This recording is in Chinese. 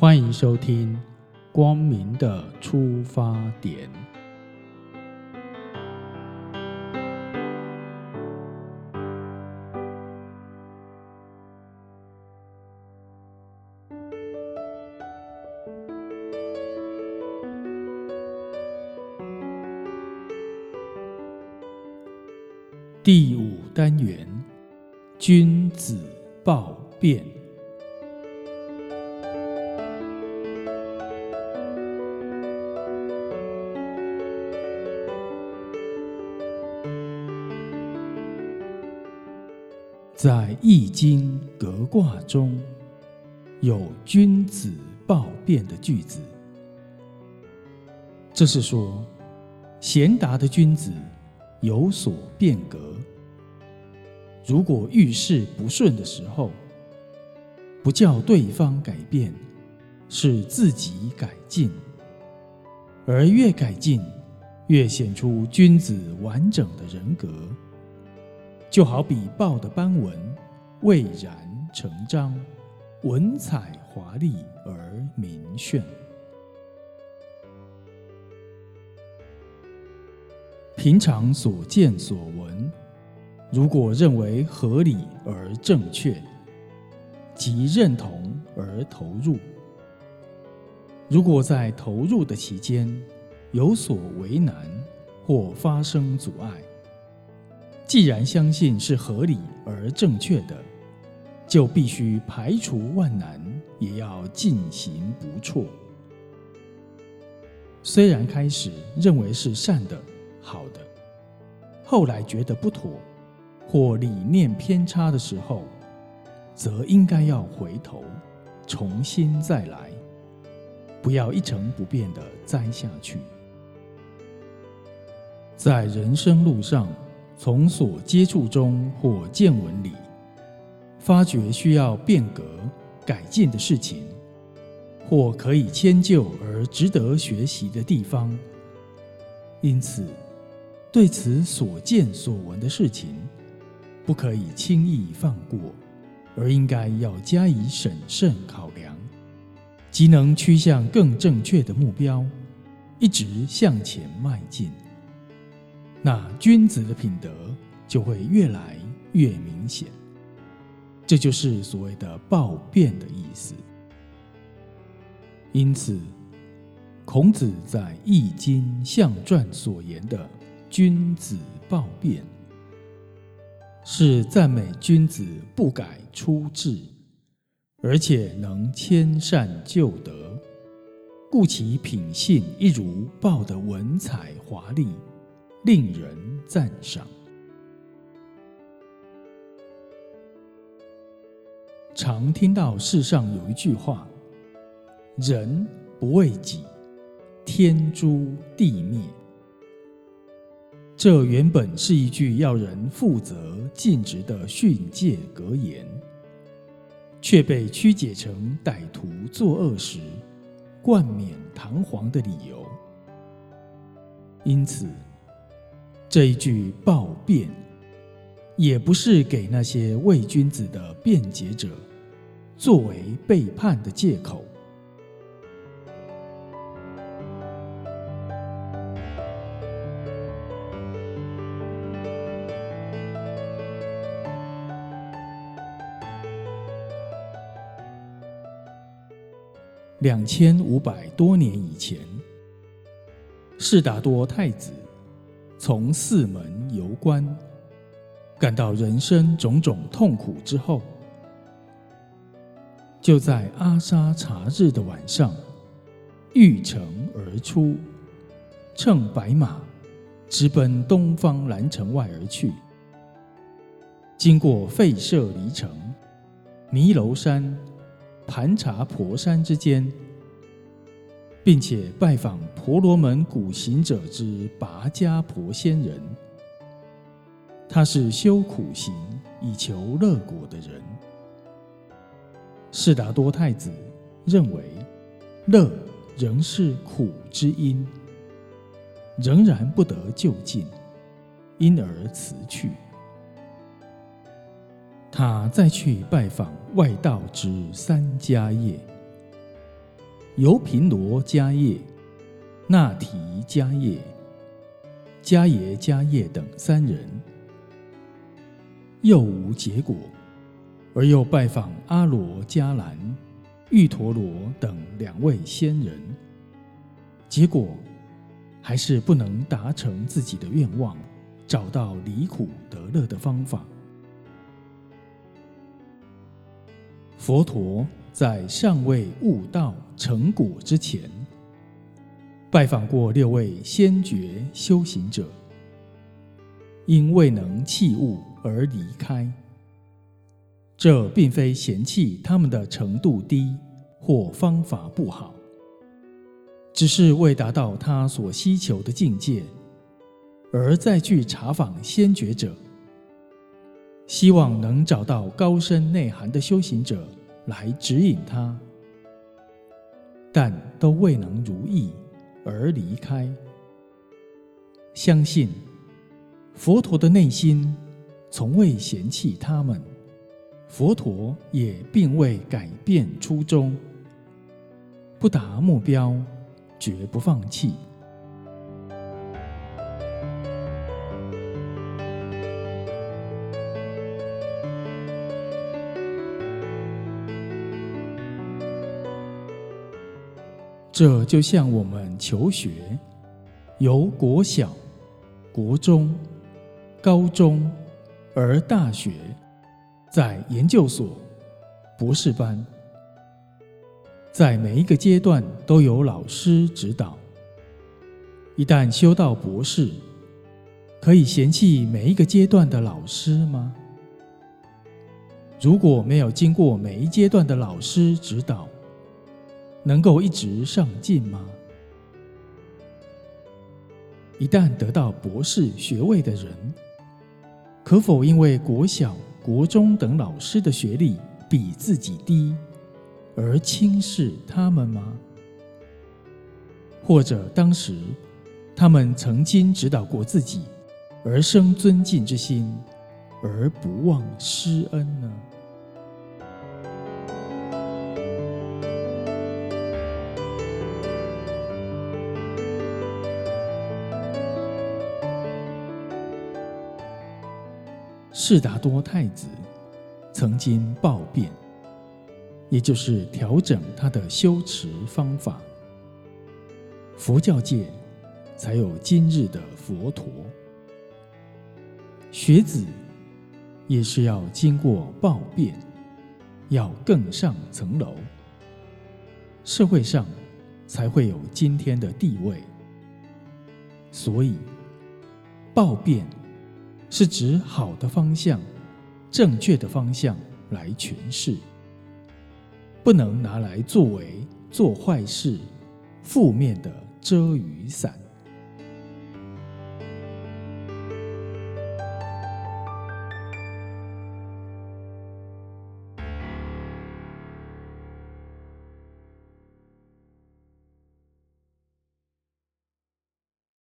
欢迎收听《光明的出发点》。第五单元：君子报变。在《易经》革卦中有“君子报变”的句子，这是说贤达的君子有所变革。如果遇事不顺的时候，不叫对方改变，是自己改进，而越改进，越显出君子完整的人格。就好比报的斑纹蔚然成章，文采华丽而明炫。平常所见所闻，如果认为合理而正确，即认同而投入；如果在投入的期间有所为难或发生阻碍，既然相信是合理而正确的，就必须排除万难，也要进行不错。虽然开始认为是善的、好的，后来觉得不妥或理念偏差的时候，则应该要回头，重新再来，不要一成不变的栽下去。在人生路上。从所接触中或见闻里，发觉需要变革改进的事情，或可以迁就而值得学习的地方。因此，对此所见所闻的事情，不可以轻易放过，而应该要加以审慎考量，即能趋向更正确的目标，一直向前迈进。那君子的品德就会越来越明显，这就是所谓的暴变的意思。因此，孔子在《易经》象传所言的“君子暴变”，是赞美君子不改初志，而且能迁善就德，故其品性一如豹的文采华丽。令人赞赏。常听到世上有一句话：“人不为己，天诛地灭。”这原本是一句要人负责尽职的训诫格言，却被曲解成歹徒作恶时冠冕堂皇的理由。因此。这一句暴辩，也不是给那些伪君子的辩解者作为背叛的借口。两千五百多年以前，士达多太子。从四门游观，感到人生种种痛苦之后，就在阿沙查日的晚上，御城而出，乘白马，直奔东方蓝城外而去。经过费舍离城、弥楼山、盘查婆山之间。并且拜访婆罗门古行者之拔迦婆仙人，他是修苦行以求乐果的人。释达多太子认为乐仍是苦之因，仍然不得就近，因而辞去。他再去拜访外道之三家业。由频罗迦叶、那提迦叶、迦耶迦叶等三人，又无结果，而又拜访阿罗迦兰、玉陀罗等两位仙人，结果还是不能达成自己的愿望，找到离苦得乐的方法。佛陀在尚未悟道成果之前，拜访过六位先觉修行者，因未能弃悟而离开。这并非嫌弃他们的程度低或方法不好，只是未达到他所希求的境界，而再去查访先觉者。希望能找到高深内涵的修行者来指引他，但都未能如意而离开。相信佛陀的内心从未嫌弃他们，佛陀也并未改变初衷，不达目标绝不放弃。这就像我们求学，由国小、国中、高中，而大学，在研究所、博士班，在每一个阶段都有老师指导。一旦修到博士，可以嫌弃每一个阶段的老师吗？如果没有经过每一阶段的老师指导，能够一直上进吗？一旦得到博士学位的人，可否因为国小、国中等老师的学历比自己低，而轻视他们吗？或者当时他们曾经指导过自己，而生尊敬之心，而不忘施恩呢？释达多太子曾经暴变，也就是调整他的修持方法，佛教界才有今日的佛陀。学子也是要经过暴变，要更上层楼，社会上才会有今天的地位。所以暴变。是指好的方向、正确的方向来诠释，不能拿来作为做坏事、负面的遮雨伞。